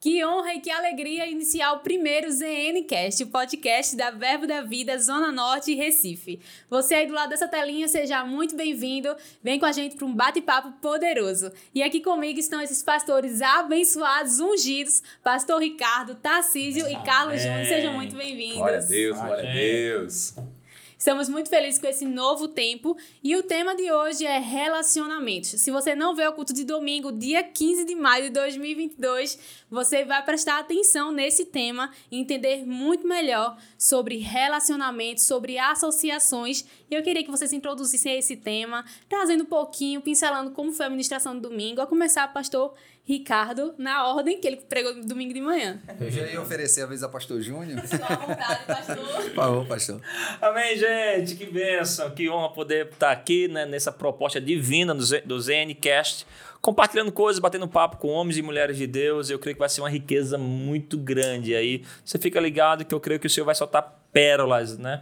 Que honra e que alegria iniciar o primeiro ZNCast, o podcast da Verbo da Vida, Zona Norte e Recife. Você aí do lado dessa telinha, seja muito bem-vindo. Vem com a gente para um bate-papo poderoso. E aqui comigo estão esses pastores abençoados, ungidos, Pastor Ricardo, Tarcísio e Carlos Júnior. Sejam muito bem-vindos. Glória a Deus, glória a Deus. Estamos muito felizes com esse novo tempo e o tema de hoje é relacionamentos. Se você não vê o culto de domingo, dia 15 de maio de 2022, você vai prestar atenção nesse tema e entender muito melhor sobre relacionamentos, sobre associações. E eu queria que vocês introduzissem esse tema, trazendo um pouquinho, pincelando como foi a ministração do domingo, a começar, pastor Ricardo, na ordem que ele pregou no domingo de manhã. Eu já ia oferecer a vez a pastor Júnior. Só à vontade, pastor. Por favor, pastor. Amém, gente. Que bênção, que honra poder estar aqui né, nessa proposta divina do ZNCast, compartilhando coisas, batendo papo com homens e mulheres de Deus. Eu creio que vai ser uma riqueza muito grande aí. Você fica ligado que eu creio que o Senhor vai soltar pérolas, né?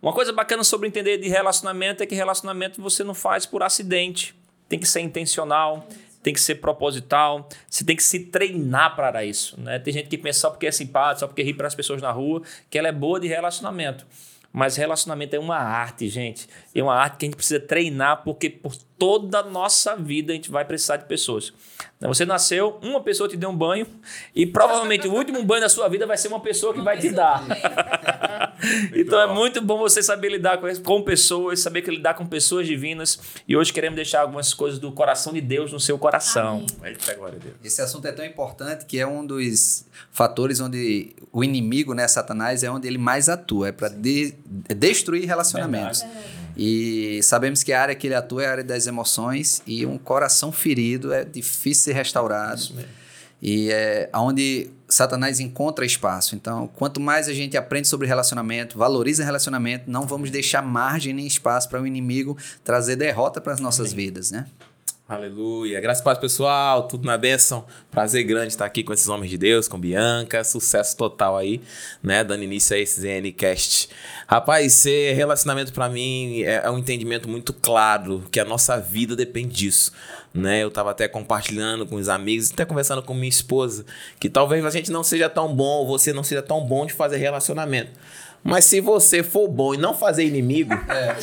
Uma coisa bacana sobre entender de relacionamento é que relacionamento você não faz por acidente. Tem que ser intencional, tem que ser proposital, você tem que se treinar para isso. Né? Tem gente que pensa só porque é simpático, só porque ri para as pessoas na rua, que ela é boa de relacionamento. Mas relacionamento é uma arte, gente. É uma arte que a gente precisa treinar, porque por toda a nossa vida a gente vai precisar de pessoas. Você nasceu, uma pessoa te deu um banho, e provavelmente o último banho da sua vida vai ser uma pessoa que uma vai pessoa te dar. então é muito bom você saber lidar com, com pessoas, saber que lidar com pessoas divinas. E hoje queremos deixar algumas coisas do coração de Deus no seu coração. Eita, glória a Deus. Esse assunto é tão importante que é um dos fatores onde o inimigo, né, Satanás, é onde ele mais atua, é para de, destruir relacionamentos. Verdade. E sabemos que a área que ele atua é a área das emoções e um coração ferido é difícil ser restaurado. Isso mesmo. E é onde Satanás encontra espaço. Então, quanto mais a gente aprende sobre relacionamento, valoriza relacionamento, não vamos deixar margem nem espaço para o inimigo trazer derrota para as nossas Amém. vidas, né? Aleluia. Graças a Deus, pessoal. Tudo na bênção. Prazer grande estar aqui com esses homens de Deus, com Bianca. Sucesso total aí, né? Dando início a esse ZNCast. Rapaz, ser relacionamento para mim é, é um entendimento muito claro que a nossa vida depende disso. Né? Eu tava até compartilhando com os amigos, até conversando com minha esposa, que talvez a gente não seja tão bom, você não seja tão bom de fazer relacionamento. Mas se você for bom e não fazer inimigo. É.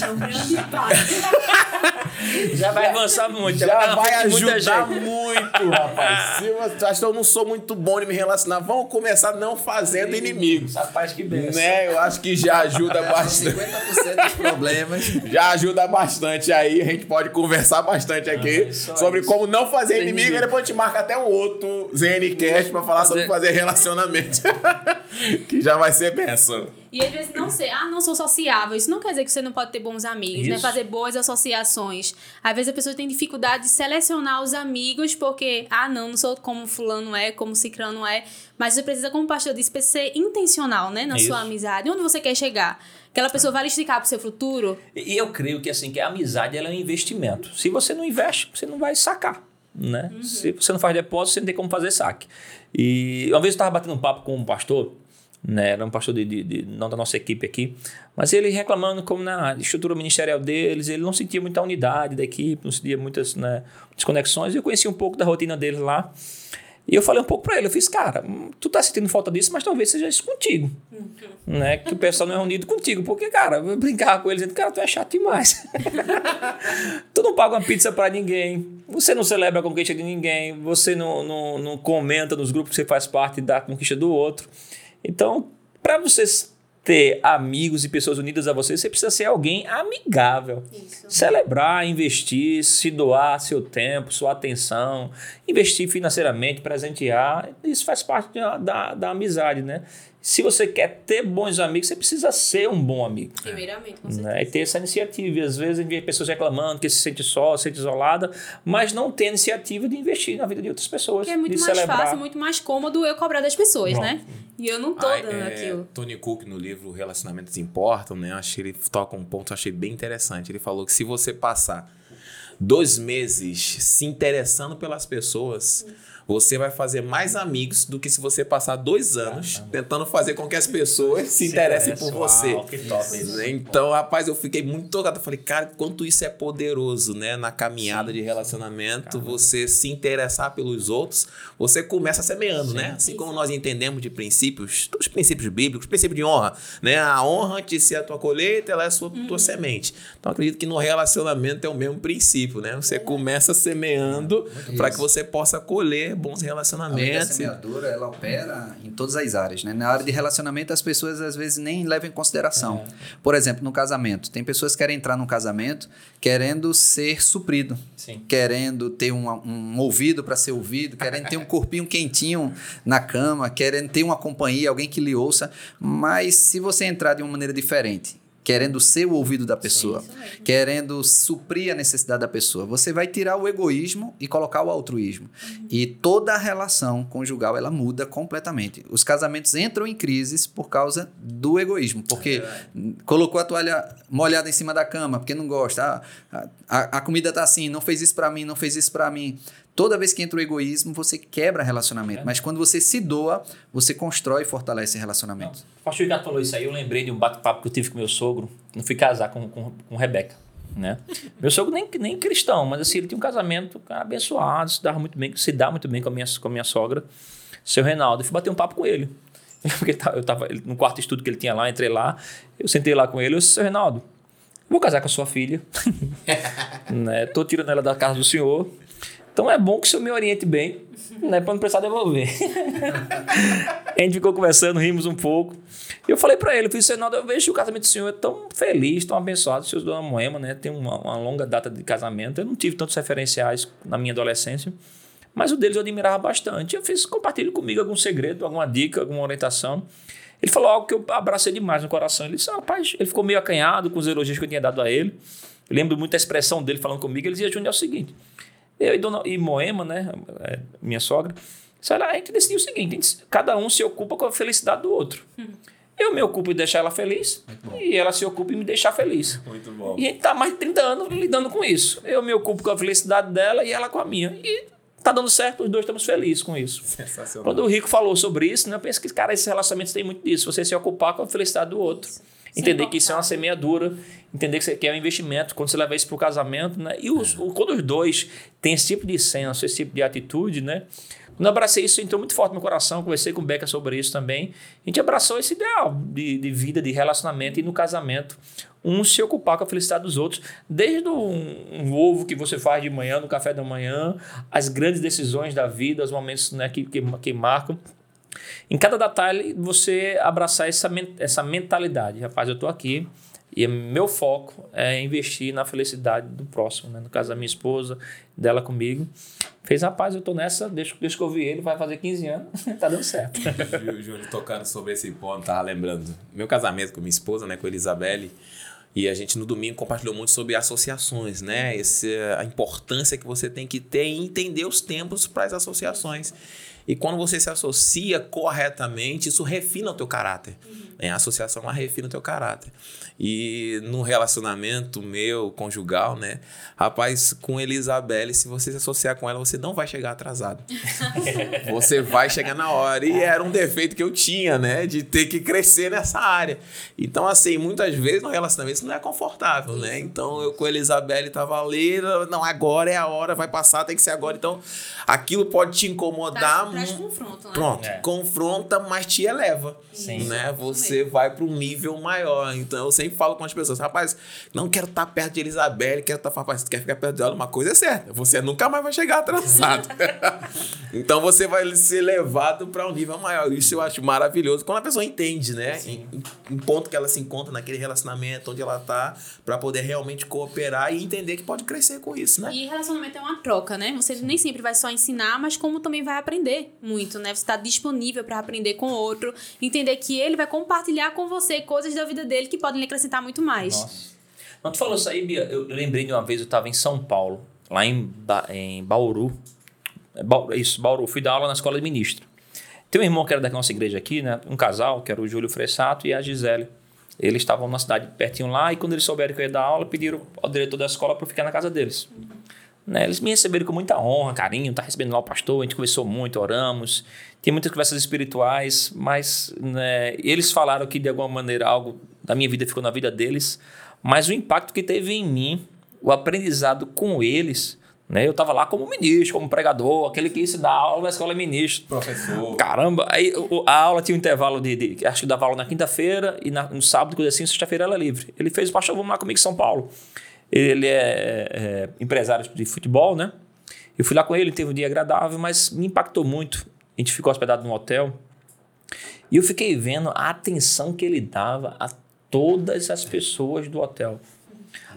já vai avançar muito. Já, já vai ajudar muito, rapaz. Se você acha que eu não sou muito bom de me relacionar, vamos começar não fazendo inimigos. Rapaz, que benção. Né? Eu acho que já ajuda bastante. 50% dos problemas. Já ajuda bastante aí. A gente pode conversar bastante aqui ah, sobre isso. como não fazer Sem inimigo. E depois a gente marca até um outro ZNCast pra falar fazer... sobre fazer relacionamento. que já vai ser benção. E às vezes não sei, ah, não sou sociável. Isso não quer dizer que você não pode ter bons amigos, né? Isso. né? Fazer boas associações. Às vezes a pessoa tem dificuldade de selecionar os amigos porque, ah, não, não sou como fulano é, como cicrano é. Mas você precisa, como o pastor disse, ser intencional, né? Na Isso. sua amizade. Onde você quer chegar? Aquela pessoa vai esticar para o seu futuro? E eu creio que assim, que a amizade ela é um investimento. Se você não investe, você não vai sacar. Né? Uhum. Se você não faz depósito, você não tem como fazer saque. E uma vez eu estava batendo um papo com um pastor né? Era um pastor de, de, de, não da nossa equipe aqui, mas ele reclamando como na estrutura ministerial deles, ele não sentia muita unidade da equipe, não sentia muitas né, desconexões. Eu conheci um pouco da rotina deles lá. E eu falei um pouco para ele, eu fiz, cara, tu tá sentindo falta disso, mas talvez seja isso contigo. Uhum. Né? Que o pessoal não é unido contigo. Porque, cara, eu brincava com eles dizendo, cara, tu é chato demais. tu não paga uma pizza para ninguém, você não celebra a conquista de ninguém, você não, não, não comenta nos grupos que você faz parte da conquista do outro. Então, para vocês ter amigos e pessoas unidas a você, você precisa ser alguém amigável. Isso. Celebrar, investir, se doar seu tempo, sua atenção, investir financeiramente, presentear, isso faz parte da, da, da amizade, né? Se você quer ter bons amigos, você precisa ser um bom amigo. Primeiramente, com né? E ter essa iniciativa. E às vezes a gente vê pessoas reclamando que se sente só, se sente isolada, mas não tem iniciativa de investir na vida de outras pessoas. Que é muito mais celebrar. fácil, muito mais cômodo eu cobrar das pessoas, Pronto. né? E eu não tô ah, dando é, aquilo. Tony Cook, no livro Relacionamentos Importam, né? Acho que ele toca um ponto, achei bem interessante. Ele falou que se você passar dois meses se interessando pelas pessoas, você vai fazer mais amigos do que se você passar dois anos tentando fazer com que as pessoas se interessem por você. Uau. Então, rapaz, eu fiquei muito tocado. Falei, cara, quanto isso é poderoso, né? Na caminhada de relacionamento, você se interessar pelos outros, você começa semeando, né? Assim como nós entendemos de princípios, os princípios bíblicos, princípio de honra, né? A honra de ser a tua colheita, ela é a sua, tua semente. Então, acredito que no relacionamento é o mesmo princípio, né? Você começa semeando para que você possa colher bons relacionamentos. semeadura, ela opera em todas as áreas, né? Na área de relacionamento, as pessoas às vezes nem levam em consideração. Por exemplo, no casamento. Tem pessoas que querem entrar num casamento querendo ser suprido. Sim. Querendo ter um, um ouvido para ser ouvido, querendo ter um corpinho quentinho na cama, querendo ter uma companhia, alguém que lhe ouça. Mas se você entrar de uma maneira diferente, querendo ser o ouvido da pessoa, mesmo. querendo suprir a necessidade da pessoa, você vai tirar o egoísmo e colocar o altruísmo. E toda a relação conjugal ela muda completamente. Os casamentos entram em crises por causa do egoísmo, porque colocou a toalha molhada em cima da cama porque não gosta, ah, a, a comida tá assim, não fez isso para mim, não fez isso para mim. Toda vez que entra o egoísmo, você quebra relacionamento. Mas quando você se doa, você constrói e fortalece relacionamento. O pastor Ricardo falou isso aí, eu lembrei de um bate-papo que eu tive com meu sogro, não fui casar com, com, com Rebeca, né? Meu sogro nem, nem cristão, mas assim, ele tinha um casamento cara, abençoado, se dava muito bem, se dá muito bem com a minha, com a minha sogra, seu Reinaldo. Eu fui bater um papo com ele. Porque tá- eu tava ele- no quarto estudo que ele tinha lá, entrei lá, eu sentei lá com ele, eu disse, seu Reinaldo, vou casar com a sua filha, né? Tô tirando ela da casa do senhor, então é bom que o senhor me oriente bem, né? Pra não precisar devolver. A gente ficou conversando, rimos um pouco. E eu falei pra ele, eu falei, Senado, eu vejo que o casamento do senhor é tão feliz, tão abençoado. O senhor Dona Moema, né? Tem uma, uma longa data de casamento. Eu não tive tantos referenciais na minha adolescência. Mas o deles eu admirava bastante. Eu fiz, compartilhe comigo algum segredo, alguma dica, alguma orientação. Ele falou algo que eu abracei demais no coração. Ele disse, "Ah, rapaz, ele ficou meio acanhado com os elogios que eu tinha dado a ele. Eu lembro muito da expressão dele falando comigo. Ele dizia, Júnior, é o seguinte. Eu e, dona, e Moema, né, é, minha sogra, olha, a gente decidiu o seguinte, gente- cada um se ocupa com a felicidade do outro. Eu me ocupo em deixar ela feliz e ela se ocupa em me deixar feliz. Muito bom. E a gente tá há mais de 30 anos lidando com isso. Eu me ocupo com a felicidade dela e ela com a minha. E tá dando certo, os dois estamos felizes com isso. Sensacional. Quando o Rico falou sobre isso, né, eu penso que, cara, esses relacionamentos têm muito disso. Você se ocupar com a felicidade do outro. Entender que isso é uma semeadura, entender que é um investimento, quando você leva isso para o casamento, né? E os, o- quando os dois têm esse tipo de senso, esse tipo de atitude, né? Quando eu abracei isso, entrou muito forte no meu coração, conversei com o Beca sobre isso também. A gente abraçou esse ideal de, de vida, de relacionamento e no casamento. Um se ocupar com a felicidade dos outros, desde um, um ovo que você faz de manhã, no café da manhã, as grandes decisões da vida, os momentos né, que, que, que marcam. Em cada detalhe, você abraçar essa, essa mentalidade. Rapaz, eu estou aqui e meu foco é investir na felicidade do próximo, né? No caso da minha esposa, dela comigo. Fez, rapaz, eu tô nessa, deixa, que eu vi ele, vai fazer 15 anos, tá dando certo. Júnior tocando sobre esse ponto, tava lembrando. Meu casamento com minha esposa, né, com a Elisabelle, e a gente no domingo compartilhou muito sobre associações, né? Esse, a importância que você tem que ter em entender os tempos para as associações. E quando você se associa corretamente, isso refina o teu caráter. né? A associação ela refina o teu caráter. E no relacionamento meu, conjugal, né? Rapaz, com Elisabelle, se você se associar com ela, você não vai chegar atrasado. você vai chegar na hora. E era um defeito que eu tinha, né? De ter que crescer nessa área. Então, assim, muitas vezes no relacionamento isso não é confortável, né? Então, eu com a Elisabelle tava ali, não, agora é a hora, vai passar, tem que ser agora. Então, aquilo pode te incomodar. Traz mu- confronto, né? Pronto, É. confronta, mas te eleva. Sim. Né? Você vai para um nível maior. Então eu sempre falo com as pessoas, rapaz, não quero estar perto de Elizabeth, quero estar, rapaz, tu quer ficar perto dela, uma coisa é certa, você nunca mais vai chegar atrasado. então você vai ser levado para um nível maior. Isso eu acho maravilhoso quando a pessoa entende, né? Em, em ponto que ela se encontra naquele relacionamento onde ela tá, para poder realmente cooperar e entender que pode crescer com isso, né? E relacionamento é uma troca, né? Você nem sempre vai só ensinar, mas como também vai aprender muito, né? Você está disponível para aprender com o outro, entender que ele vai compartilhar com você coisas da vida dele que podem lhe acrescentar muito mais. Nossa. Não, tu falou isso aí, Bia. Eu lembrei de uma vez, eu estava em São Paulo, lá em, ba em Bauru. É, Isso, Bauru. Fui dar aula na escola de ministro. Tem um irmão que era da nossa igreja aqui, né? Um casal, que era o Júlio Fressato e a Gisele. Eles estavam na cidade pertinho lá e quando eles souberam que eu ia dar aula, pediram ao diretor da escola para ficar na casa deles. Né? Eles me receberam com muita honra, carinho, tá recebendo lá o pastor, a gente conversou muito, oramos, tem muitas conversas espirituais, mas né, eles falaram que de alguma maneira algo da minha vida ficou na vida deles, mas o impacto que teve em mim, o aprendizado com eles, né? Eu estava lá como ministro, como pregador, aquele que ia dar aula na escola ministro. Professor. Caramba, aí a aula tinha um intervalo de, de acho que dava aula na quinta-feira e na, no sábado, coisa assim, sexta-feira era livre. Ele fez, pastor, vamos lá comigo em São Paulo. Ele é, é, empresário de futebol, né? Eu fui lá com ele, teve um dia agradável, mas me impactou muito. A gente ficou hospedado num hotel e eu fiquei vendo a atenção que ele dava a todas as pessoas do hotel.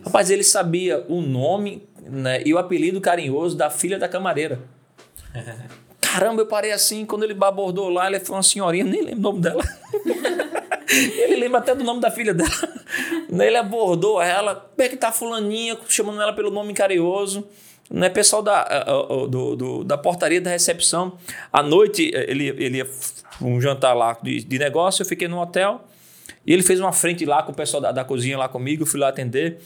Rapaz, ele sabia o nome né, e o apelido carinhoso da filha da camareira. Caramba, eu parei assim, quando ele abordou lá, ele foi uma senhorinha, nem lembro o nome dela. ele lembra até do nome da filha dela. Ele abordou ela, como é que tá fulaninha, chamando ela pelo nome carinhoso. Né, pessoal da, do, do, da portaria da recepção. À noite, ele, ele ia um jantar lá de, de negócio, eu fiquei no hotel. E ele fez uma frente lá com o pessoal da, da cozinha lá comigo, eu fui lá atender.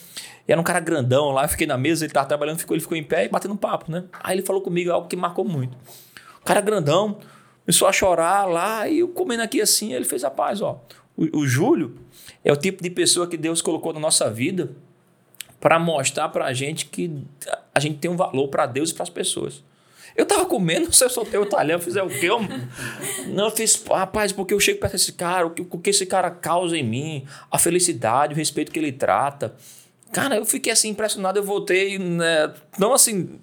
E era um cara grandão lá, eu fiquei na mesa, ele tava trabalhando, ficou, ele ficou em pé e batendo papo, né? Aí ele falou comigo algo que marcou muito. O cara grandão, começou a chorar lá, e eu comendo aqui assim, ele fez a paz, ó. O, o Júlio é o tipo de pessoa que Deus colocou na nossa vida para mostrar para a gente que a gente tem um valor para Deus e para as pessoas. Eu tava comendo, se eu soltei o talhão, fizer o quê? Eu, não, eu fiz, rapaz, porque eu chego perto desse cara, o que, o que esse cara causa em mim, a felicidade, o respeito que ele trata. Cara, eu fiquei assim impressionado, eu voltei, né, não assim,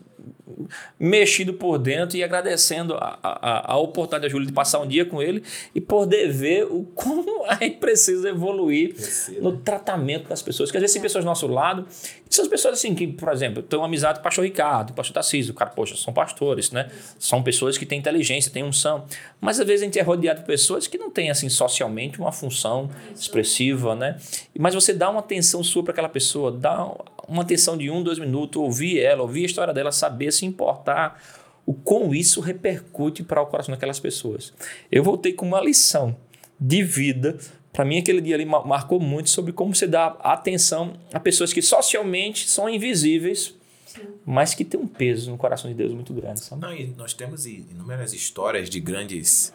mexido por dentro e agradecendo a, a, a oportunidade da Júlia de passar um dia com ele e poder ver o como a gente precisa evoluir no tratamento das pessoas. Porque às vezes tem pessoas do nosso lado, são pessoas assim que, por exemplo, tem uma amizade com o pastor Ricardo, o pastor Tarcísio, o cara, poxa, são pastores, né? São pessoas que têm inteligência, têm unção. Mas às vezes a gente é rodeado de pessoas que não têm, assim, socialmente uma função expressiva, né? Mas você dá uma atenção sua para aquela pessoa, dá uma atenção de um, dois minutos, ouvir ela, ouvir a história dela, saber se importar, o como isso repercute para o coração daquelas pessoas. Eu voltei com uma lição de vida. Para mim, aquele dia ali marcou muito sobre como você dá atenção a pessoas que socialmente são invisíveis, Sim. mas que têm um peso no coração de Deus muito grande. Sabe? Não, e nós temos inúmeras histórias de grandes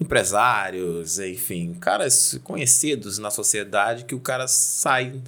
empresários, enfim, caras conhecidos na sociedade que o cara sai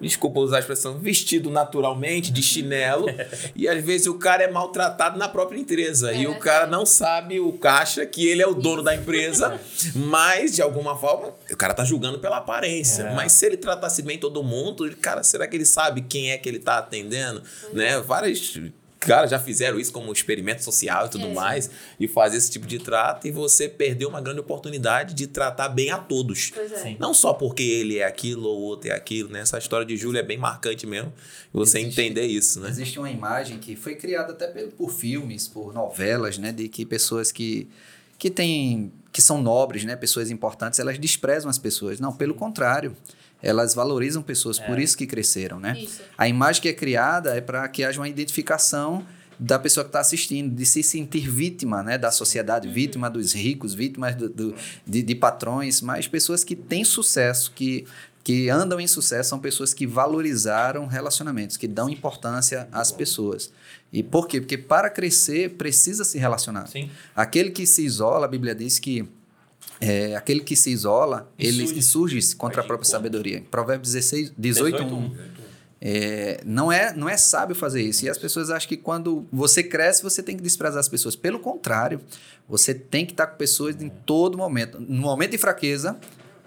desculpa usar a expressão, vestido naturalmente, de chinelo, e às vezes o cara é maltratado na própria empresa. É, e o cara não sabe, o caixa, que ele é o dono da empresa, mas de alguma forma, o cara tá julgando pela aparência. É. Mas se ele tratasse bem todo mundo, cara, será que ele sabe quem é que ele tá atendendo? Né? Várias cara, já fizeram isso como experimento social e tudo é. mais, e fazer esse tipo de trato, e você perdeu uma grande oportunidade de tratar bem a todos. É. Não só porque ele é aquilo ou outro é aquilo, né? Essa história de Júlio é bem marcante mesmo, você existe, entender isso, né? Existe uma imagem que foi criada até por, por filmes, por novelas, né? De que pessoas que, que têm que são nobres, né, pessoas importantes, elas desprezam as pessoas. Não, pelo contrário elas valorizam pessoas, é. por isso que cresceram, né? Isso. A imagem que é criada é para que haja uma identificação da pessoa que está assistindo, de se sentir vítima né, da sociedade, uhum. vítima dos ricos, vítimas do, do, de, de, patrões, mas pessoas que têm sucesso, que, que andam em sucesso, são pessoas que valorizaram relacionamentos, que dão importância às pessoas. E por quê? Porque para crescer precisa se relacionar. Sim. Aquele que se isola, a Bíblia diz que é, aquele que se isola, ele insurge contra a própria sabedoria. Provérbios 16, 18, 18 1. É, não, é, não é sábio fazer isso. E as pessoas acham que quando você cresce, você tem que desprezar as pessoas. Pelo contrário, você tem que estar com pessoas em todo momento. No momento de fraqueza,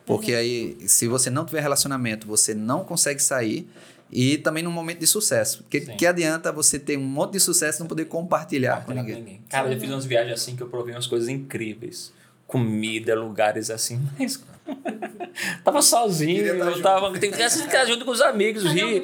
porque aí, se você não tiver relacionamento, você não consegue sair. E também no momento de sucesso. Que, que adianta você ter um monte de sucesso e não poder compartilhar com ninguém. ninguém. Cara, eu fiz umas viagens assim que eu provei umas coisas incríveis comida, lugares assim, mas tava sozinho, eu tava, tem que ficar junto com os amigos, rir.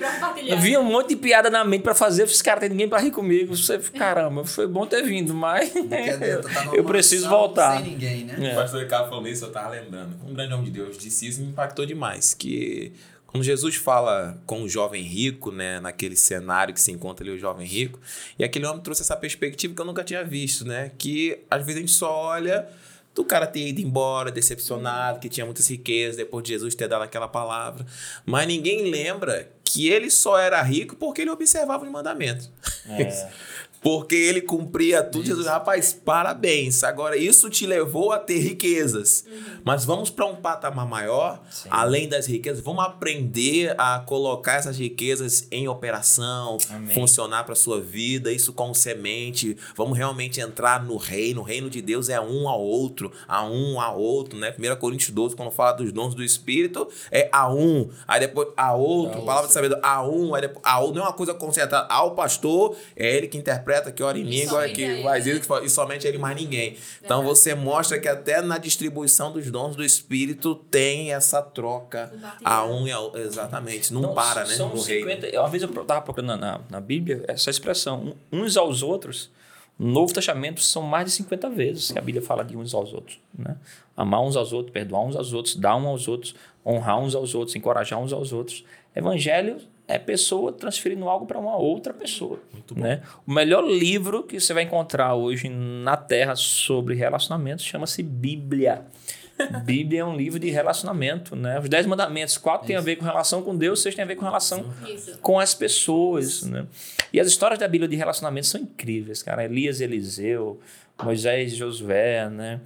Vi um monte de piada na mente para fazer, esse cara tem ninguém para rir comigo. Você, caramba, foi bom ter vindo, mas tá eu preciso voltar. Sem ninguém, né? É. O pastor Ricardo falou isso, eu tava lembrando. Um grande homem de Deus disse isso me impactou demais, que quando Jesus fala com o jovem rico, né, naquele cenário que se encontra ali o jovem rico, e aquele homem trouxe essa perspectiva que eu nunca tinha visto, né, que às vezes a gente só olha do cara ter ido embora, decepcionado, que tinha muitas riquezas, depois de Jesus ter dado aquela palavra. Mas ninguém lembra que ele só era rico porque ele observava os mandamentos. É. Porque ele cumpria tudo. Jesus, rapaz, parabéns. Agora, isso te levou a ter riquezas. Mas vamos para um patamar maior, Sim. além das riquezas. Vamos aprender a colocar essas riquezas em operação, Amém. funcionar para sua vida, isso como semente. Vamos realmente entrar no reino. O reino de Deus é um ao outro, a um a outro, né? 1 Coríntios 12, quando fala dos dons do Espírito, é a um. Aí depois a outro, A palavra de sabedoria, a um. Aí depois a outro. Não é uma coisa concentrada ao pastor, é ele que interpreta, que ora em E língua, que ele, vai né? dizer que fala- e somente ele mais ninguém. Então você mostra que até na distribuição dos dons do Espírito tem essa troca a um e a outro. Exatamente. Não, Então, para, né? São no reino. 50. Uma vez eu estava procurando na, na, Bíblia essa expressão, um- uns aos outros. No Novo Testamento são mais de 50 vezes que a Bíblia fala de uns aos outros. Né? Amar uns aos outros, perdoar uns aos outros, dar uns aos outros, honrar uns aos outros, encorajar uns aos outros. Evangelho é pessoa transferindo algo para uma outra pessoa. Muito bom. Né? O melhor livro que você vai encontrar hoje na Terra sobre relacionamentos chama-se Bíblia. Bíblia é um livro de relacionamento, né? Os Dez Mandamentos, quatro tem a ver com relação com Deus, seis tem a ver com relação Isso. com as pessoas, né? E as histórias da Bíblia de relacionamento são incríveis, cara. Elias e Eliseu, Moisés e Josué, né?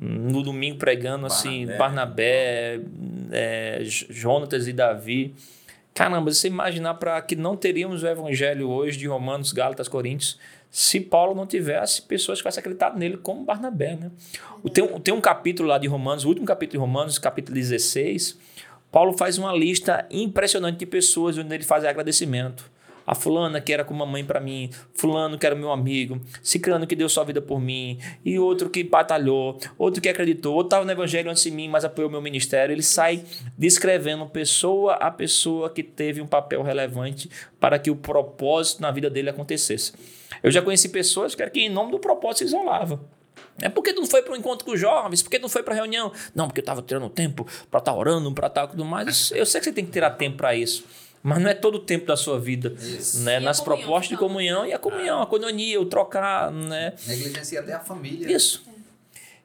No domingo pregando assim, Barnabé, é, Jonatas e Davi. Caramba, você imaginar para que não teríamos o evangelho hoje de Romanos, Gálatas, Coríntios, se Paulo não tivesse pessoas que tivessem acreditado nele como Barnabé, né? O- Tem, um- tem um capítulo lá de Romanos, o último capítulo de Romanos, capítulo 16, Paulo faz uma lista impressionante de pessoas onde ele faz agradecimento. A fulana que era como mãe para mim, fulano que era meu amigo, ciclano que deu sua vida por mim, e outro que batalhou, outro que acreditou, outro estava no evangelho antes de mim, mas apoiou meu ministério. Ele sai descrevendo pessoa a pessoa que teve um papel relevante para que o propósito na vida dele acontecesse. Eu já conheci pessoas que, em nome do propósito se isolavam. É porque tu não foi para o encontro com os jovens, porque tu não foi para reunião. Não, porque eu estava tirando tempo para estar orando, para estar tudo mais. Eu sei que você tem que tirar tempo para isso. Mas não é todo o tempo da sua vida. Né? E Nas comunhão, propostas de comunhão e a comunhão, a coinonia, o trocar, né? Negligencia até a família. Isso.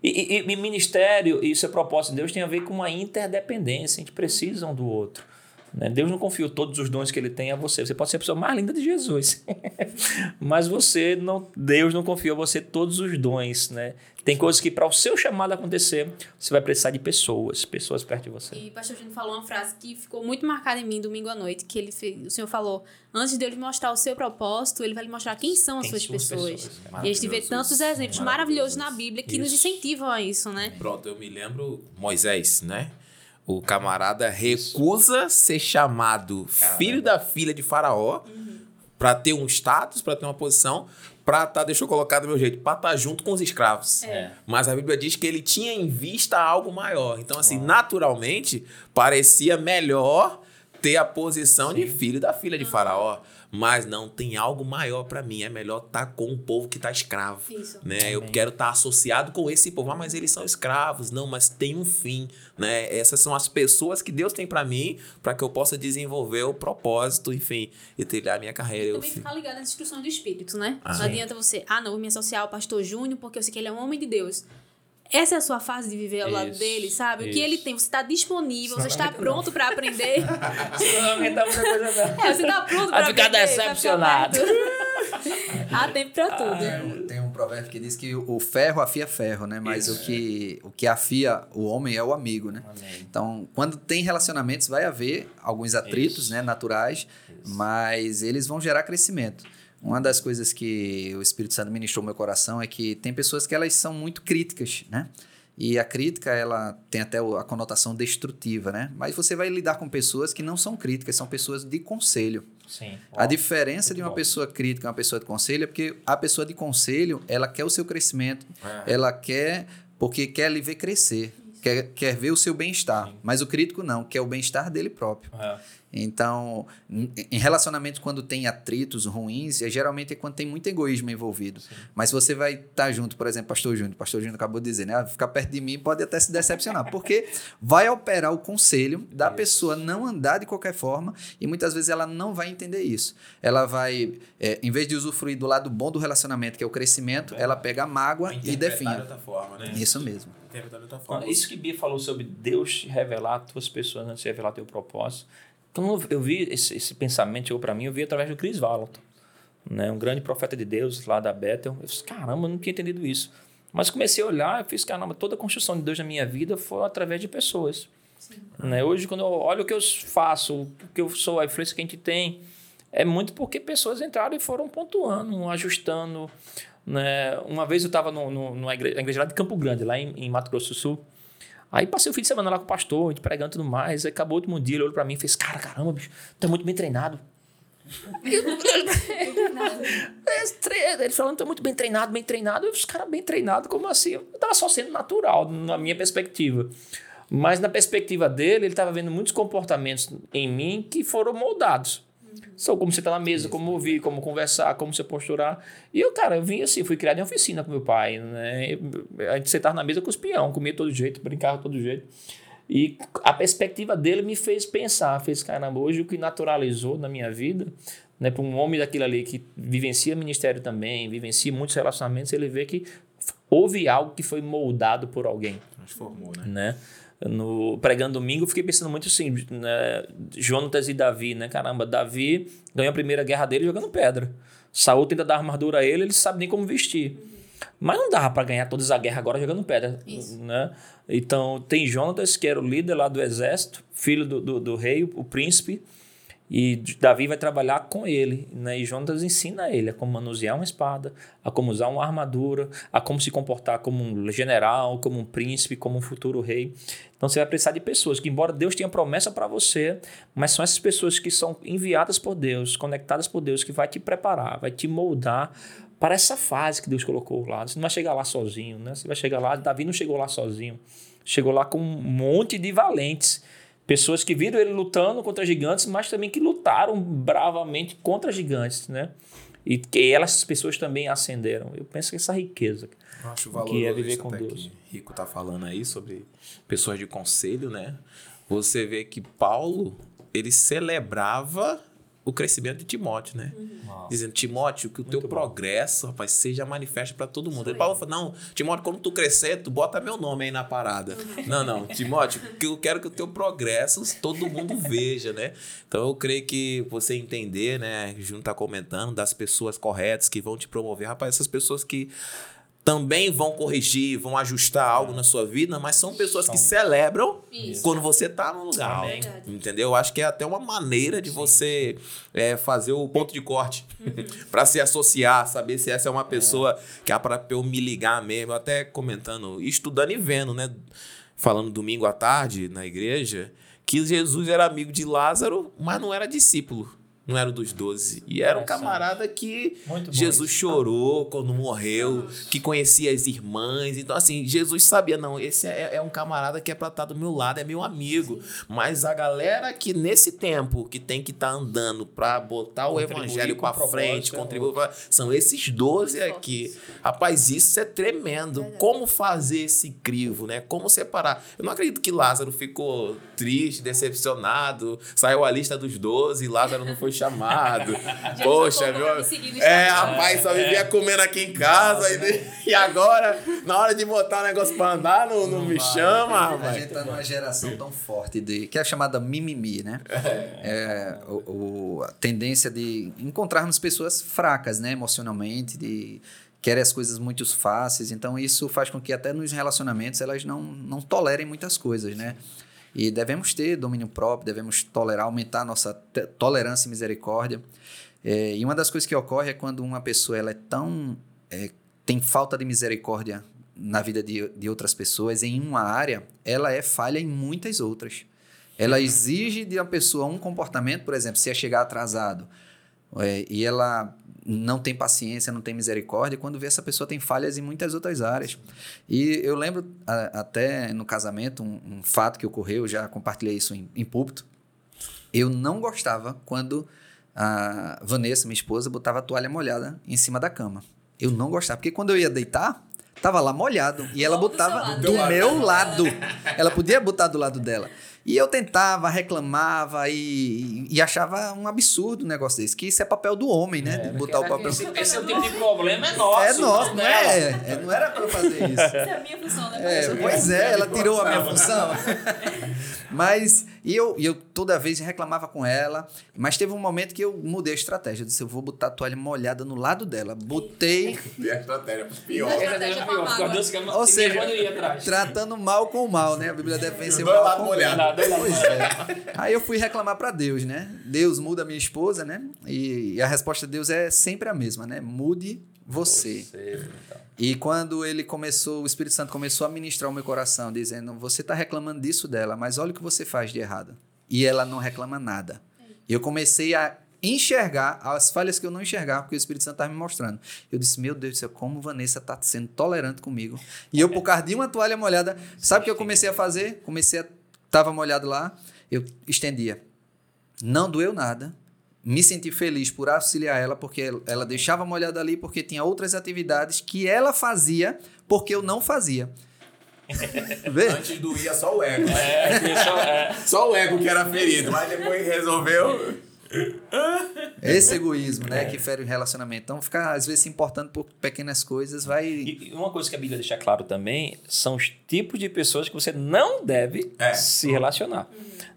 E, e, e ministério e seu propósito de Deus tem a ver com uma interdependência. A gente precisa um do outro. Né? Deus não confiou todos os dons que ele tem a você. Você pode ser a pessoa mais linda de Jesus. Mas você não, Deus não confiou a você todos os dons, né? Tem coisas que para o seu chamado acontecer, você vai precisar de pessoas, pessoas perto de você. E o pastor Júnior falou uma frase que ficou muito marcada em mim domingo à noite, que ele fez, o senhor falou, antes de ele mostrar o seu propósito, ele vai lhe mostrar quem são as Quem suas são pessoas. pessoas. E a gente vê tantos exemplos maravilhosos na Maravilhoso Bíblia que nos Isso. incentivam a isso, né? Pronto, eu me lembro Moisés, né? O camarada recusa ser chamado filho da filha de Faraó pra ter um status, pra ter uma posição, pra tá, deixa eu colocar do meu jeito, pra estar junto com os escravos. É. Mas a Bíblia diz que ele tinha em vista algo maior. Então, assim, naturalmente, parecia melhor ter a posição de filho da filha de Faraó. Mas não, tem algo maior pra mim. É melhor estar com o povo que tá escravo. Isso. Né? Eu Amém. quero estar associado com esse povo. Ah, mas eles são escravos. Não, mas tem um fim. Né? Essas são as pessoas que Deus tem pra mim, pra que eu possa desenvolver o propósito, enfim, e trilhar a minha carreira. Eu Também fi- ficar ligado nas instruções do Espírito, né? Ah. não adianta você, ah, não, vou me associar ao pastor Júnior porque eu sei que ele é um homem de Deus. Essa é a sua fase de viver ao lado Isso, dele, sabe? O que isso. ele tem, você está disponível, Senão você está aguenta pronto para aprender. Não aguentar muita coisa não. É, você tá pronto ficar aprender, decepcionado. vai ficar perto. Há tempo pra tudo. Tem um, tem um provérbio que diz que o ferro afia ferro, né? Mas o que, o que afia o homem é o amigo, né? Amém. Então, quando tem relacionamentos, vai haver alguns atritos Isso. né, naturais, mas eles vão gerar crescimento. Uma das coisas que o Espírito Santo ministrou no meu coração é que tem pessoas que elas são muito críticas, né? E a crítica, ela tem até a conotação destrutiva, né? Mas você vai lidar com pessoas que não são críticas, são pessoas de conselho. Sim. A diferença de uma bom. pessoa crítica e uma pessoa de conselho é porque a pessoa de conselho, ela quer o seu crescimento, É. ela quer porque quer lhe ver crescer, quer, quer ver o seu bem-estar. Mas o crítico não, quer o bem-estar dele próprio. É. Então, em relacionamentos, quando tem atritos ruins, é, geralmente é quando tem muito egoísmo envolvido. Mas você vai estar junto, por exemplo, Pastor Júnior. Pastor Júnior acabou de dizer, né? Ah, Ficar perto de mim pode até se decepcionar, porque vai operar o conselho da pessoa não andar de qualquer forma e muitas vezes ela não vai entender isso. Ela vai, é, em vez de usufruir do lado bom do relacionamento, que é o crescimento, ela pega a mágoa e Interpretar definha. de outra forma, né? Isso mesmo. Outra Então, forma. isso que Bia falou sobre Deus te revelar as tuas pessoas antes de revelar teu propósito. quando eu vi esse, esse pensamento chegou para mim, eu vi através do Chris Valentin, né? um grande profeta de Deus lá da Bethel. Eu disse, caramba, eu não tinha entendido isso. Mas comecei a olhar, eu fiz, caramba, toda a construção de Deus na minha vida foi através de pessoas. Né? Hoje, quando eu olho o que eu faço, o que eu sou, a influência que a gente tem, é muito porque pessoas entraram e foram pontuando, ajustando. Né? Uma vez eu estava numa igreja, igreja lá de Campo Grande, lá em, em, Mato Grosso do Sul. Aí passei o fim de semana lá com o pastor, a gente pregando e tudo mais. Aí acabou o último dia, ele olhou para mim e fez: Cara, caramba, bicho, tá muito bem treinado. ele falando, tá muito bem treinado, bem treinado. Os caras bem treinados, como assim? Eu tava só sendo natural, na minha perspectiva. Mas na perspectiva dele, ele estava vendo muitos comportamentos em mim que foram moldados. São como você tá na mesa, como ouvir, como conversar, como se posturar. E eu, cara, eu vim assim, fui criado em oficina com meu pai, né? A gente sentava na mesa com os peão, comia todo jeito, brincava todo jeito. E a perspectiva dele me fez pensar, fez, caramba, hoje o que naturalizou na minha vida, né, para um homem daquilo ali que vivencia ministério também, vivencia muitos relacionamentos, ele vê que houve algo que foi moldado por alguém. Transformou, né? né? No pregando domingo, eu fiquei pensando muito assim, né? Jonatas e Davi, né? Caramba, Davi ganhou a primeira guerra dele jogando pedra. Saul tenta dar armadura a ele, ele sabe nem como vestir. Mas não dava para ganhar toda a guerra agora jogando pedra, Isso. né? Então tem Jonatas, que era o líder lá do exército, filho do, do, do rei, o príncipe, e Davi vai trabalhar com ele, né? E Jonas ensina ele a como manusear uma espada, a como usar uma armadura, a como se comportar como um general, como um príncipe, como um futuro rei. Então você vai precisar de pessoas que, embora Deus tenha promessa para você, mas são essas pessoas que são enviadas por Deus, conectadas por Deus, que vai te preparar, vai te moldar para essa fase que Deus colocou lá. Você não vai chegar lá sozinho, né? Você vai chegar lá. Davi não chegou lá sozinho, chegou lá com um monte de valentes Pessoas que viram ele lutando contra gigantes, mas também que lutaram bravamente contra gigantes, né? E que elas, pessoas também ascenderam. Eu penso que essa riqueza Eu acho que é viver com Deus. Rico tá falando aí sobre pessoas de conselho, né? Você vê que Paulo, ele celebrava o crescimento de Timóteo, né? Uhum. Dizendo, Timóteo, que o teu progresso, rapaz, seja manifesto para todo mundo. Aí Paulo falou, não, Timóteo, quando tu crescer, tu bota meu nome aí na parada. Uhum. Não, não, Timóteo, que eu quero que o teu progresso todo mundo veja, né? Então eu creio que você entender, né? Junto tá comentando das pessoas corretas que vão te promover. Rapaz, essas pessoas que também vão corrigir, vão ajustar algo na sua vida, mas são pessoas são... que celebram Isso. quando você está no lugar. Amém. Entendeu? Eu acho que é até uma maneira de Sim. você é, fazer o ponto de corte uhum. para se associar, saber se essa é uma pessoa é. que é para eu me ligar mesmo. Até comentando, estudando e vendo, né? Falando domingo à tarde na igreja, que Jesus era amigo de Lázaro, mas não era discípulo não era dos doze. E era um camarada que Jesus chorou quando morreu, que conhecia as irmãs. Então, assim, Jesus sabia, não, esse é, é um camarada que é pra estar do meu lado, é meu amigo. Mas a galera que nesse tempo que tem que estar tá andando pra botar o evangelho pra frente, é contribuir, pra... são esses doze aqui. Rapaz, isso é tremendo. Como fazer esse crivo, né? Como separar? Eu não acredito que Lázaro ficou triste, decepcionado, saiu a lista dos doze e Lázaro não foi chamado. Poxa, meu. É, rapaz, só vivia é. comendo aqui em casa. E, e agora, na hora de botar o negócio pra andar, não, não, não me vai. chama, rapaz. A gente tá numa geração tão forte de. que é chamada mimimi, né? É. é o, o, a tendência de encontrarmos pessoas fracas, né, emocionalmente, de querem as coisas muito fáceis. Então, isso faz com que até nos relacionamentos elas não, não tolerem muitas coisas, né? E devemos ter domínio próprio, devemos tolerar, aumentar a nossa tolerância e misericórdia. É, e uma das coisas que ocorre é quando uma pessoa ela é tão. É, tem falta de misericórdia na vida de, de outras pessoas em uma área, ela é falha em muitas outras. Ela exige de uma pessoa um comportamento, por exemplo, se é chegar atrasado é, e ela não tem paciência, não tem misericórdia, quando vê essa pessoa tem falhas em muitas outras áreas. E eu lembro a, até no casamento um, um, fato que ocorreu, já compartilhei isso em, em púlpito. Eu não gostava quando a Vanessa, minha esposa, botava a toalha molhada em cima da cama. Eu não gostava, porque quando eu ia deitar, tava lá molhado e ela botava do, do meu lado. Ela podia botar do lado dela. E eu tentava, reclamava e, e achava um absurdo um negócio desse. Que isso é papel do homem, né? É, botar o papel. Esse, esse é o tipo de problema é nosso. É nosso, não é, é, Não era para eu fazer isso. Essa é a minha função, né? É, pois é, ela tirou a minha função. Mas, E eu, e eu toda vez reclamava com ela, mas teve um momento que eu mudei a estratégia. Eu disse, eu vou botar a toalha molhada no lado dela. Botei, E a estratégia pior. Estratégia a mágoa. ou seja, Quando ia atrás. tratando mal com o mal, né? A Bíblia deve vencer o mal com o bem. molhados. Pois é. Aí eu fui reclamar pra Deus, né? Deus muda a minha esposa, né? E, e a resposta de Deus é sempre a mesma, né? Mude você. então. E quando ele começou, o Espírito Santo começou a ministrar o meu coração, dizendo: Você está reclamando disso dela, mas olha o que você faz de errado. E ela não reclama nada. E eu comecei a enxergar as falhas que eu não enxergava, porque o Espírito Santo estava me mostrando. Eu disse: Meu Deus do céu, como Vanessa está sendo tolerante comigo. E eu, por causa de uma toalha molhada, sabe o que eu comecei a fazer? Comecei a. Estava molhado lá, eu estendia. Não doeu nada. Me senti feliz por auxiliar ela, porque ela- deixava molhada ali, porque tinha outras atividades que ela fazia, porque eu não fazia. Vê? Antes doía só o ego. É, pessoal, é. Só o ego que era ferido, mas depois resolveu. Esse egoísmo, né, que fere o relacionamento. Então, ficar às vezes se importando por pequenas coisas vai. E uma coisa que a Bíblia deixa claro também são os tipos de pessoas que você não deve É. se relacionar.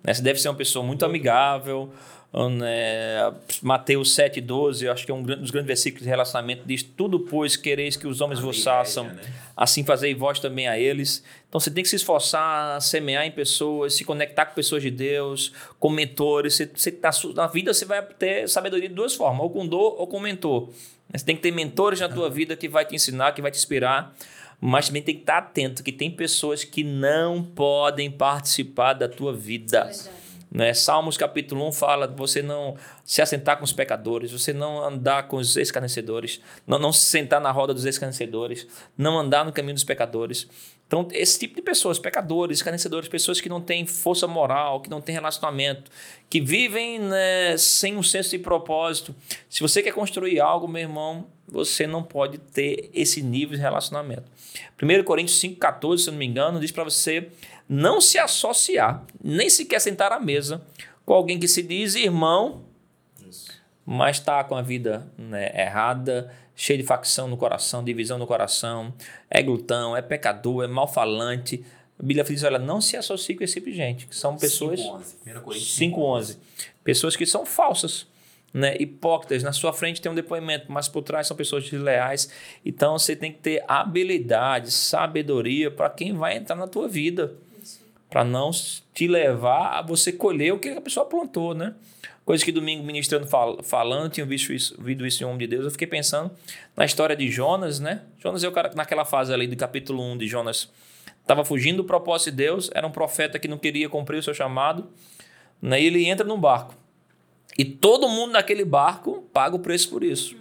Né? Você deve ser uma pessoa muito amigável. Né? Mateus 7,12, eu acho que é um dos grandes versículos de relacionamento, diz: Tudo, pois, quereis que os homens vos façam, né? assim fazei vós também a eles. Então você tem que se esforçar, a semear em pessoas, se conectar com pessoas de Deus, com mentores. Você, você tá, na vida você vai ter sabedoria de duas formas, ou com dor ou com mentor. Você tem que ter mentores na tua vida que vai te ensinar, que vai te inspirar. Mas também tem que estar atento que tem pessoas que não podem participar da tua vida. Verdade. Né? Salmos capítulo 1 fala de você não se assentar com os pecadores, você não andar com os escarnecedores, não, não se sentar na roda dos escarnecedores, não andar no caminho dos pecadores. Então, esse tipo de pessoas, pecadores, escarnecedores, pessoas que não têm força moral, que não têm relacionamento, que vivem né, sem um senso de propósito. Se você quer construir algo, meu irmão, você não pode ter esse nível de relacionamento. 1 Coríntios 5,14, se eu não me engano, diz para você não se associar, nem sequer sentar à mesa com alguém que se diz irmão, mas está com a vida né, errada, cheio de facção no coração, divisão no coração, é glutão, é pecador, é malfalante. A Bíblia diz: olha, não se associe com esse tipo de gente, que são pessoas. 5:11. 1 Coríntios 5,11. Pessoas que são falsas, né? hipócritas. Na sua frente tem um depoimento, mas por trás são pessoas desleais. Então você tem que ter habilidade, sabedoria para quem vai entrar na tua vida. Para não te levar a você colher o que a pessoa plantou, né? Coisa que domingo ministrando fal- falando, tinha visto isso, ouvido isso em homem de Deus. Eu fiquei pensando na história de Jonas, né? Jonas é o cara naquela fase ali do capítulo 1 de Jonas. Estava fugindo do propósito de Deus, era um profeta que não queria cumprir o seu chamado. Né? E ele entra num barco. E todo mundo naquele barco paga o preço por isso.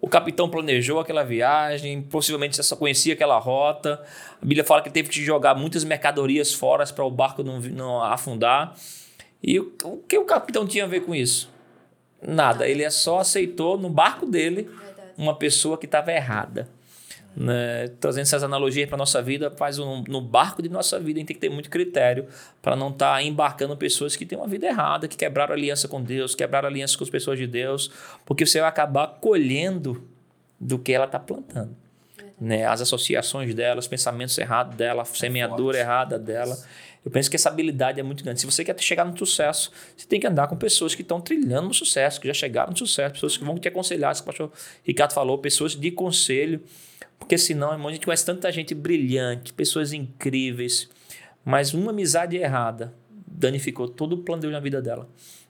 O capitão planejou aquela viagem, possivelmente você só conhecia aquela rota. A Bíblia fala que teve que jogar muitas mercadorias fora para o barco não, não afundar. E o, o que o capitão tinha a ver com isso? Nada. Ele só aceitou no barco dele uma pessoa que estava errada. Né? Trazendo essas analogias para nossa vida, faz um, no barco de nossa vida, a gente tem que ter muito critério para não estar embarcando pessoas que têm uma vida errada, que quebraram aliança com Deus, quebraram aliança com as pessoas de Deus, porque você vai acabar colhendo do que ela está plantando. Né? As associações dela, os pensamentos errados dela, a semeadura errada dela. Eu penso que essa habilidade é muito grande. Se você quer chegar no sucesso, você tem que andar com pessoas que estão trilhando no sucesso, que já chegaram no sucesso, pessoas que vão te aconselhar, isso que o pastor Ricardo falou, pessoas de conselho, porque senão, irmão, a gente conhece tanta gente brilhante, pessoas incríveis, mas uma amizade errada danificou todo o plano de Deus na vida dela.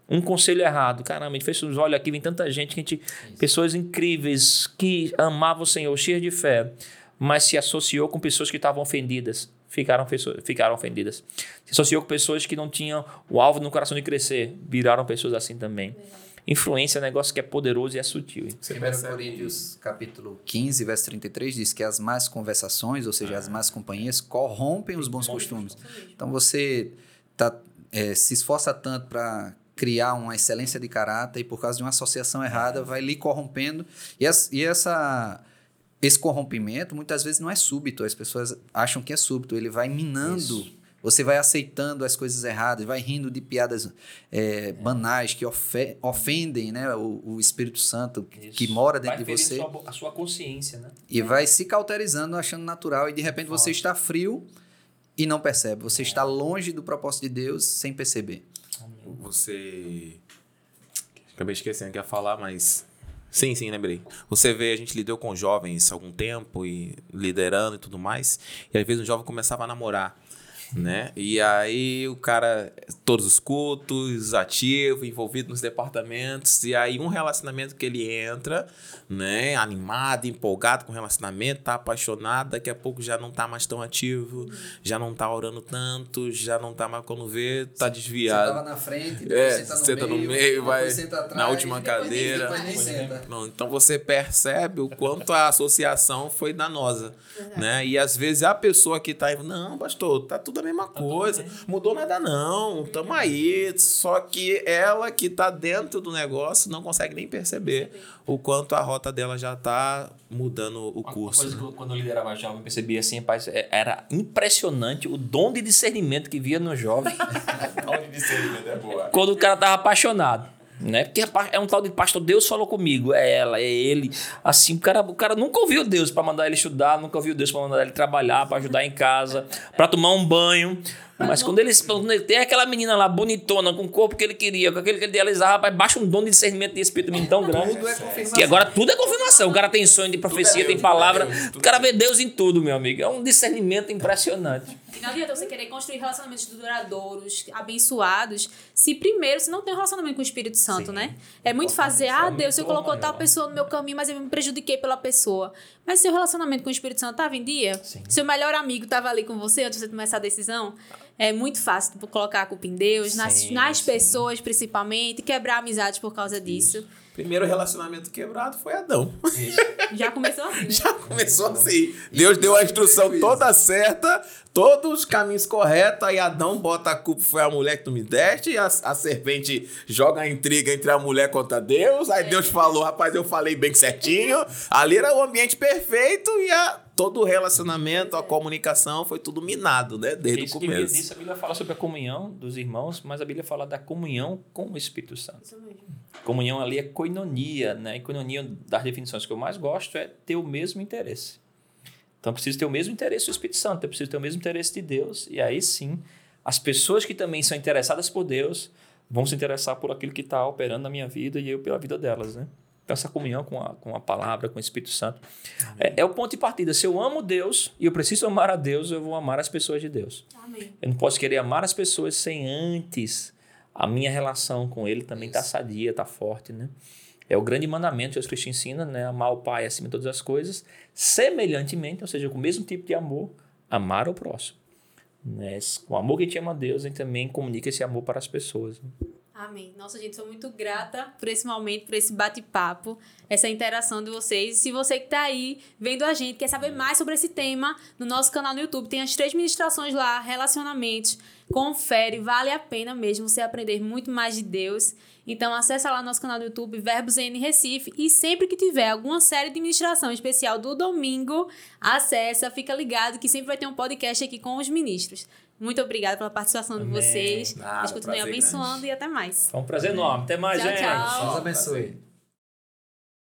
Um conselho errado, caramba, a gente fez olhos aqui, vem tanta gente, que a gente, pessoas incríveis que amavam o Senhor, cheias de fé, mas se associou com pessoas que estavam ofendidas, ficaram, ficaram ofendidas. Se associou com pessoas que não tinham o alvo no coração de crescer, viraram pessoas assim também. Influência é um negócio que é poderoso e é sutil. hein? Você 1 percebe Coríntios capítulo 15, verso 33 diz que as más conversações, ou seja, as más companhias, corrompem os bons costumes. Então você tá, é, se esforça tanto para criar uma excelência de caráter e por causa de uma associação errada vai lhe corrompendo. E, as- e essa, esse corrompimento muitas vezes não é súbito, as pessoas acham que é súbito, ele vai minando. Você vai aceitando as coisas erradas, vai rindo de piadas é, banais que ofe- ofendem né, o, o Espírito Santo que, que Isso. mora dentro Vai de você. Sua, a sua consciência, né? E vai se cauterizando, achando natural, e de repente você está frio e não percebe. Você está longe do propósito de Deus sem perceber. você. Acabei esquecendo que ia falar, mas. Sim, sim, lembrei. Você vê, a gente lidou com jovens há algum tempo e liderando e tudo mais. E às vezes o jovem começava a namorar né? E aí o cara, todos os cultos, ativo, envolvido nos departamentos, e aí um relacionamento que ele entra, né? Animado, empolgado com o relacionamento, tá apaixonado, daqui a pouco já não tá mais tão ativo, já não tá orando tanto, já não tá mais quando vê, tá desviado. Você tava na frente, depois é, senta no senta meio, no meio vai atrás, na última cadeira. Senta. Não, então você percebe o quanto a associação foi danosa, né? E às vezes a pessoa que tá aí, não, pastor, tá tudo a mesma coisa, mudou nada não, tamo aí. Só que ela que tá dentro do negócio não consegue nem perceber o quanto a rota dela já tá mudando o curso. Uma coisa que eu, quando eu liderava jovem, percebi assim, rapaz, é- era impressionante o dom de discernimento que via no jovem Onde discernimento é boa. quando o cara tava apaixonado. Né? Porque é um tal de pastor, Deus falou comigo, é ela, é ele. Assim, o cara, o cara nunca ouviu Deus para mandar ele estudar, nunca ouviu Deus para mandar ele trabalhar, para ajudar em casa, para tomar um banho. Mas quando ele, quando ele tem aquela menina lá bonitona, com o corpo que ele queria, com aquele que ele idealizava, rapaz, baixa um dom de discernimento de espírito tão grande. Tudo é. Que agora tudo é confirmação. O cara tem sonho de profecia, Deus, tem é palavra. Deus, o cara é vê Deus em tudo, meu amigo. É um discernimento impressionante. E não adianta você querer construir relacionamentos duradouros, abençoados, se primeiro você não tem um relacionamento com o Espírito Santo, né? É muito fazer, ah, Deus, você colocou tal pessoa no meu caminho, mas eu me prejudiquei pela pessoa. Mas seu relacionamento com o Espírito Santo estava em dia? Sim. Seu melhor amigo estava ali com você antes de você tomar essa decisão? É muito fácil tipo, colocar a culpa em Deus, nas, Sim, nas sim. pessoas principalmente, quebrar amizades por causa disso. Primeiro relacionamento quebrado foi Adão. Já começou assim, né? Já começou assim. Deus deu a instrução toda certa, todos os caminhos corretos, aí Adão bota a culpa, foi a mulher que tu me deste, e a, a serpente joga a intriga entre a mulher contra Deus, aí Deus falou, rapaz, eu falei bem certinho, ali era o ambiente perfeito e a, todo o relacionamento, a comunicação foi tudo minado, né, desde o Isso que começo. disso, a Bíblia fala sobre a comunhão dos irmãos, mas a Bíblia fala da comunhão com o Espírito Santo. Isso mesmo. Comunhão ali é coinonia, né? E coinonia, das definições que eu mais gosto, é ter o mesmo interesse. Então, eu preciso ter o mesmo interesse do Espírito Santo, eu preciso ter o mesmo interesse de Deus, e aí sim, as pessoas que também são interessadas por Deus vão se interessar por aquilo que está operando na minha vida e eu pela vida delas, né? Então, essa comunhão com a, com a palavra, com o Espírito Santo, é, é o ponto de partida. Se eu amo Deus e eu preciso amar a Deus, eu vou amar as pessoas de Deus. Amém. Eu não posso querer amar as pessoas sem antes a minha relação com ele também tá sadia, tá forte, né? É o grande mandamento que Jesus Cristo ensina, né? Amar o Pai acima de todas as coisas, semelhantemente, ou seja, com o mesmo tipo de amor, amar o próximo. Né? Com o amor que a gente ama a Deus, a gente também comunica esse amor para as pessoas. né? Amém. Nossa, gente, sou muito grata por esse momento, por esse bate-papo, essa interação de vocês. Se você que está aí vendo a gente, quer saber mais sobre esse tema, no nosso canal no YouTube tem as três ministrações lá, relacionamentos. Confere, vale a pena mesmo você aprender muito mais de Deus. Então, acessa lá nosso canal no YouTube, Verbos N Recife. E sempre que tiver alguma série de ministração especial do domingo, acessa, fica ligado que sempre vai ter um podcast aqui com os ministros. Muito obrigada pela participação de Amém. vocês. Nada, Deus continue prazer abençoando e até mais. Foi um prazer enorme. Até mais, Tchau, gente. tchau. Deus abençoe.